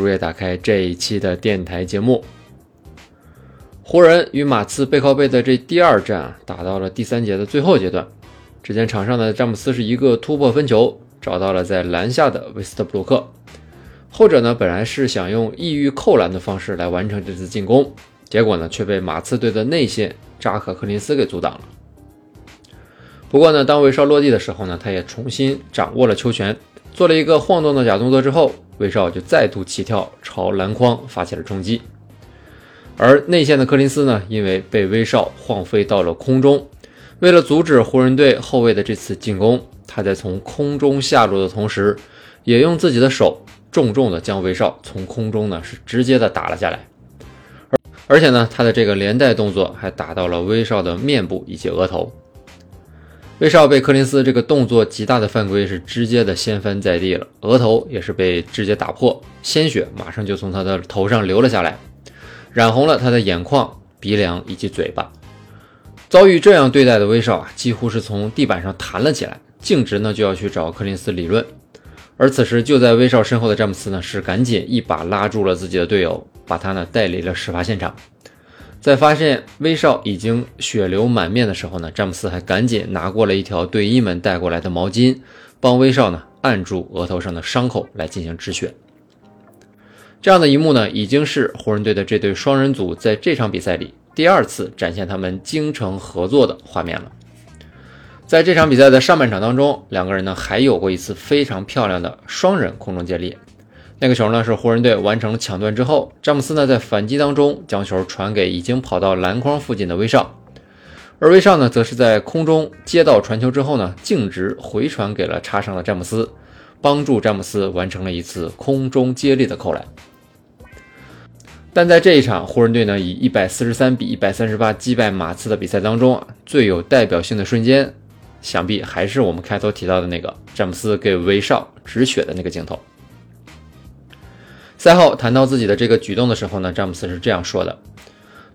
如约打开这一期的电台节目。湖人与马刺背靠背的这第二战，打到了第三节的最后阶段。只见场上的詹姆斯是一个突破分球，找到了在篮下的威斯特布鲁克。后者呢，本来是想用异域扣篮的方式来完成这次进攻，结果呢，却被马刺队的内线扎克·克林斯给阻挡了。不过呢，当威少落地的时候呢，他也重新掌握了球权，做了一个晃动的假动作之后，威少就再度起跳朝篮筐发起了冲击。而内线的柯林斯呢，因为被威少晃飞到了空中。为了阻止湖人队后卫的这次进攻，他在从空中下落的同时，也用自己的手重重的将威少从空中呢是直接的打了下来，而而且呢，他的这个连带动作还打到了威少的面部以及额头。威少被柯林斯这个动作极大的犯规是直接的掀翻在地了，额头也是被直接打破，鲜血马上就从他的头上流了下来，染红了他的眼眶、鼻梁以及嘴巴。遭遇这样对待的威少啊，几乎是从地板上弹了起来，径直呢就要去找柯林斯理论。而此时就在威少身后的詹姆斯呢，是赶紧一把拉住了自己的队友，把他呢带离了事发现场。在发现威少已经血流满面的时候呢，詹姆斯还赶紧拿过了一条队医们带过来的毛巾，帮威少呢按住额头上的伤口来进行止血。这样的一幕呢，已经是湖人队的这对双人组在这场比赛里。第二次展现他们精诚合作的画面了。在这场比赛的上半场当中，两个人呢还有过一次非常漂亮的双人空中接力。那个球呢是湖人队完成了抢断之后，詹姆斯呢在反击当中将球传给已经跑到篮筐附近的威少，而威少呢则是在空中接到传球之后呢径直回传给了插上的詹姆斯，帮助詹姆斯完成了一次空中接力的扣篮。但在这一场湖人队呢以一百四十三比一百三十八击败马刺的比赛当中啊，最有代表性的瞬间，想必还是我们开头提到的那个詹姆斯给威少止血的那个镜头。赛后谈到自己的这个举动的时候呢，詹姆斯是这样说的：“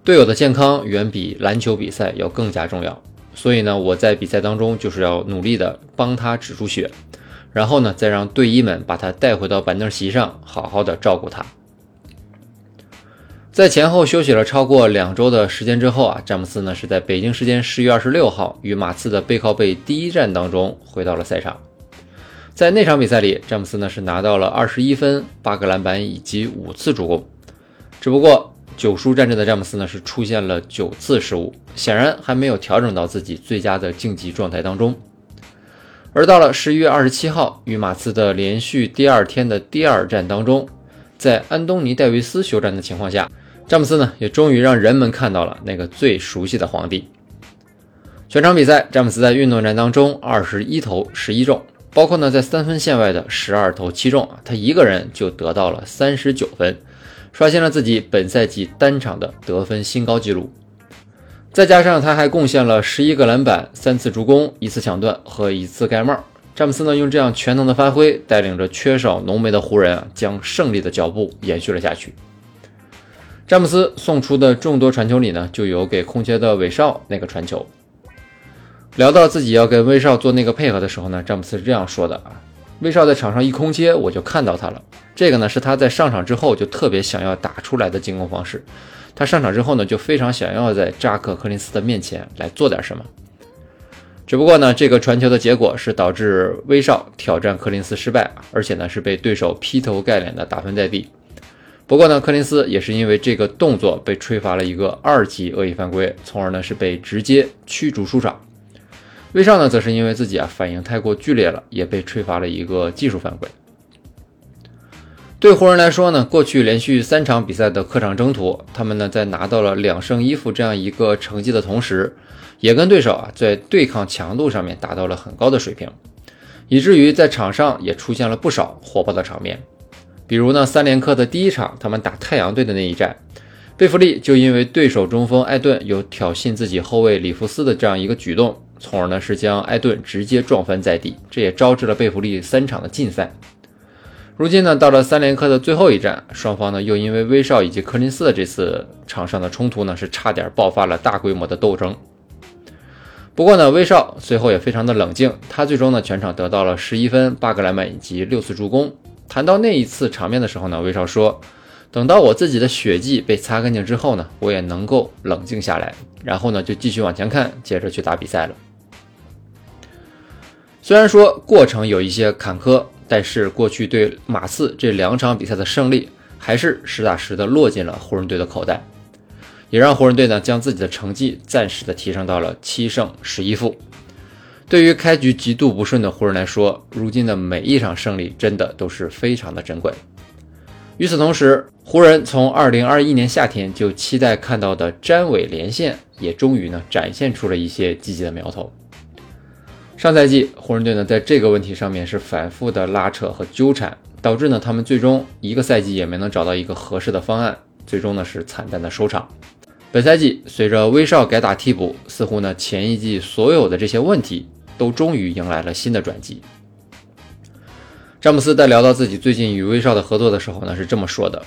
队友的健康远比篮球比赛要更加重要，所以呢，我在比赛当中就是要努力的帮他止住血，然后呢，再让队医们把他带回到板凳席上，好好的照顾他。”在前后休息了超过两周的时间之后啊，詹姆斯呢是在北京时间十月二十六号与马刺的背靠背第一战当中回到了赛场。在那场比赛里，詹姆斯呢是拿到了二十一分、八个篮板以及五次助攻。只不过九输战阵的詹姆斯呢是出现了九次失误，显然还没有调整到自己最佳的竞技状态当中。而到了十一月二十七号与马刺的连续第二天的第二战当中，在安东尼戴维斯休战的情况下。詹姆斯呢，也终于让人们看到了那个最熟悉的皇帝。全场比赛，詹姆斯在运动战当中二十一投十一中，包括呢在三分线外的十二投七中，他一个人就得到了三十九分，刷新了自己本赛季单场的得分新高纪录。再加上他还贡献了十一个篮板、三次助攻、一次抢断和一次盖帽。詹姆斯呢，用这样全能的发挥，带领着缺少浓眉的湖人啊，将胜利的脚步延续了下去。詹姆斯送出的众多传球里呢，就有给空切的韦少那个传球。聊到自己要跟威少做那个配合的时候呢，詹姆斯是这样说的啊：“威少在场上一空切，我就看到他了。这个呢是他在上场之后就特别想要打出来的进攻方式。他上场之后呢，就非常想要在扎克·柯林斯的面前来做点什么。只不过呢，这个传球的结果是导致威少挑战柯林斯失败，而且呢是被对手劈头盖脸的打翻在地。”不过呢，柯林斯也是因为这个动作被吹罚了一个二级恶意犯规，从而呢是被直接驱逐出场。威少呢，则是因为自己啊反应太过剧烈了，也被吹罚了一个技术犯规。对湖人来说呢，过去连续三场比赛的客场征途，他们呢在拿到了两胜一负这样一个成绩的同时，也跟对手啊在对抗强度上面达到了很高的水平，以至于在场上也出现了不少火爆的场面。比如呢，三连客的第一场，他们打太阳队的那一战，贝弗利就因为对手中锋艾顿有挑衅自己后卫里弗斯的这样一个举动，从而呢是将艾顿直接撞翻在地，这也招致了贝弗利三场的禁赛。如今呢，到了三连客的最后一战，双方呢又因为威少以及柯林斯的这次场上的冲突呢，是差点爆发了大规模的斗争。不过呢，威少随后也非常的冷静，他最终呢全场得到了十一分、八个篮板以及六次助攻。谈到那一次场面的时候呢，威少说：“等到我自己的血迹被擦干净之后呢，我也能够冷静下来，然后呢就继续往前看，接着去打比赛了。”虽然说过程有一些坎坷。但是过去对马刺这两场比赛的胜利，还是实打实的落进了湖人队的口袋，也让湖人队呢将自己的成绩暂时的提升到了七胜十一负。对于开局极度不顺的湖人来说，如今的每一场胜利真的都是非常的珍贵。与此同时，湖人从二零二一年夏天就期待看到的詹韦连线，也终于呢展现出了一些积极的苗头。上赛季，湖人队呢在这个问题上面是反复的拉扯和纠缠，导致呢他们最终一个赛季也没能找到一个合适的方案，最终呢是惨淡的收场。本赛季，随着威少改打替补，似乎呢前一季所有的这些问题都终于迎来了新的转机。詹姆斯在聊到自己最近与威少的合作的时候呢是这么说的：“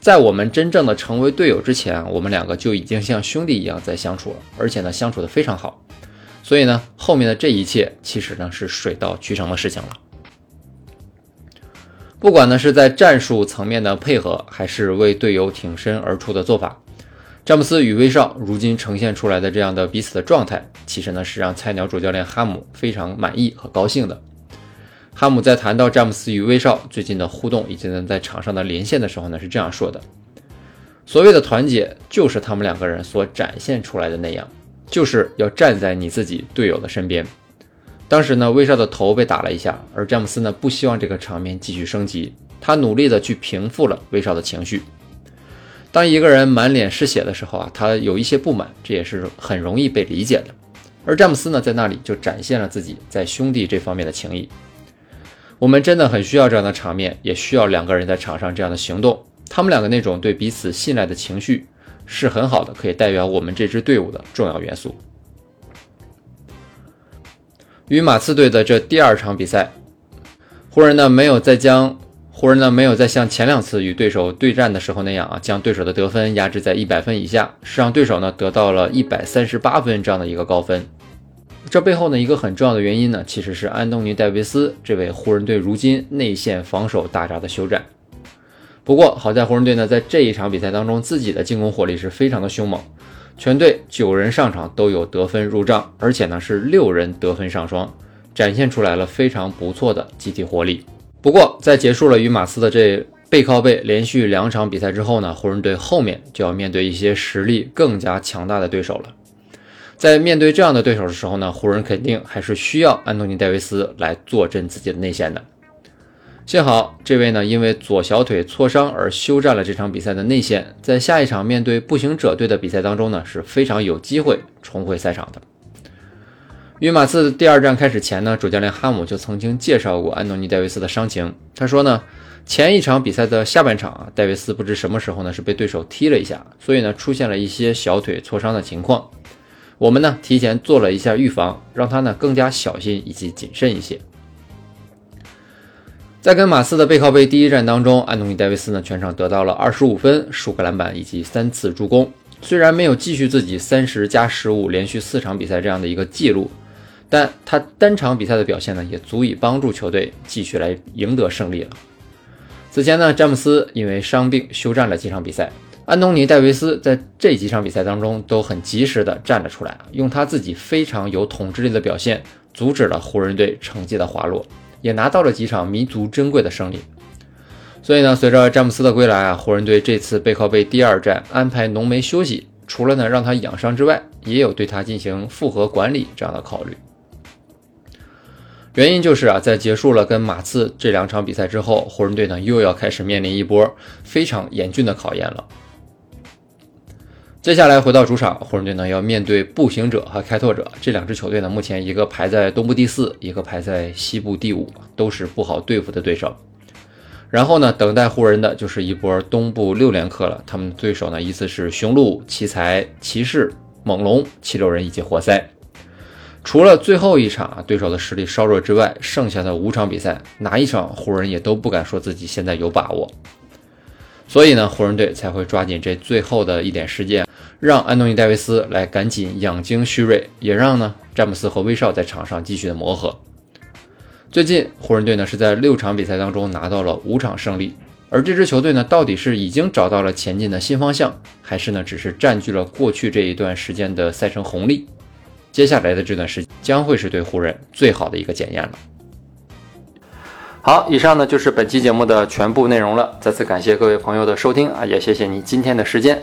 在我们真正的成为队友之前，我们两个就已经像兄弟一样在相处了，而且呢相处的非常好。”所以呢，后面的这一切其实呢是水到渠成的事情了。不管呢是在战术层面的配合，还是为队友挺身而出的做法，詹姆斯与威少如今呈现出来的这样的彼此的状态，其实呢是让菜鸟主教练哈姆非常满意和高兴的。哈姆在谈到詹姆斯与威少最近的互动以及呢在场上的连线的时候呢，是这样说的：所谓的团结，就是他们两个人所展现出来的那样。就是要站在你自己队友的身边。当时呢，威少的头被打了一下，而詹姆斯呢不希望这个场面继续升级，他努力的去平复了威少的情绪。当一个人满脸是血的时候啊，他有一些不满，这也是很容易被理解的。而詹姆斯呢，在那里就展现了自己在兄弟这方面的情谊。我们真的很需要这样的场面，也需要两个人在场上这样的行动，他们两个那种对彼此信赖的情绪。是很好的，可以代表我们这支队伍的重要元素。与马刺队的这第二场比赛，湖人呢没有再将湖人呢没有再像前两次与对手对战的时候那样啊，将对手的得分压制在一百分以下，是让对手呢得到了一百三十八分这样的一个高分。这背后呢一个很重要的原因呢，其实是安东尼戴维斯这位湖人队如今内线防守大闸的休战。不过好在湖人队呢，在这一场比赛当中，自己的进攻火力是非常的凶猛，全队九人上场都有得分入账，而且呢是六人得分上双，展现出来了非常不错的集体活力。不过在结束了与马刺的这背靠背连续两场比赛之后呢，湖人队后面就要面对一些实力更加强大的对手了。在面对这样的对手的时候呢，湖人肯定还是需要安东尼戴维斯来坐镇自己的内线的。幸好这位呢，因为左小腿挫伤而休战了这场比赛的内线，在下一场面对步行者队的比赛当中呢，是非常有机会重回赛场的。与马刺第二战开始前呢，主教练哈姆就曾经介绍过安东尼·戴维斯的伤情。他说呢，前一场比赛的下半场啊，戴维斯不知什么时候呢是被对手踢了一下，所以呢出现了一些小腿挫伤的情况。我们呢提前做了一下预防，让他呢更加小心以及谨慎一些。在跟马刺的背靠背第一战当中，安东尼·戴维斯呢全场得到了二十五分、数个篮板以及三次助攻。虽然没有继续自己三十加十五连续四场比赛这样的一个记录，但他单场比赛的表现呢也足以帮助球队继续来赢得胜利了。此前呢，詹姆斯因为伤病休战了几场比赛，安东尼·戴维斯在这几场比赛当中都很及时的站了出来，用他自己非常有统治力的表现阻止了湖人队成绩的滑落。也拿到了几场弥足珍贵的胜利，所以呢，随着詹姆斯的归来啊，湖人队这次背靠背第二战安排浓眉休息，除了呢让他养伤之外，也有对他进行复合管理这样的考虑。原因就是啊，在结束了跟马刺这两场比赛之后，湖人队呢又要开始面临一波非常严峻的考验了。接下来回到主场，湖人队呢要面对步行者和开拓者这两支球队呢，目前一个排在东部第四，一个排在西部第五，都是不好对付的对手。然后呢，等待湖人的就是一波东部六连客了。他们对手呢，依次是雄鹿、奇才、骑士、猛龙、七六人以及活塞。除了最后一场啊，对手的实力稍弱之外，剩下的五场比赛，哪一场湖人也都不敢说自己现在有把握。所以呢，湖人队才会抓紧这最后的一点时间，让安东尼·戴维斯来赶紧养精蓄锐，也让呢詹姆斯和威少在场上继续的磨合。最近，湖人队呢是在六场比赛当中拿到了五场胜利，而这支球队呢，到底是已经找到了前进的新方向，还是呢只是占据了过去这一段时间的赛程红利？接下来的这段时间将会是对湖人最好的一个检验了。好，以上呢就是本期节目的全部内容了。再次感谢各位朋友的收听啊，也谢谢你今天的时间。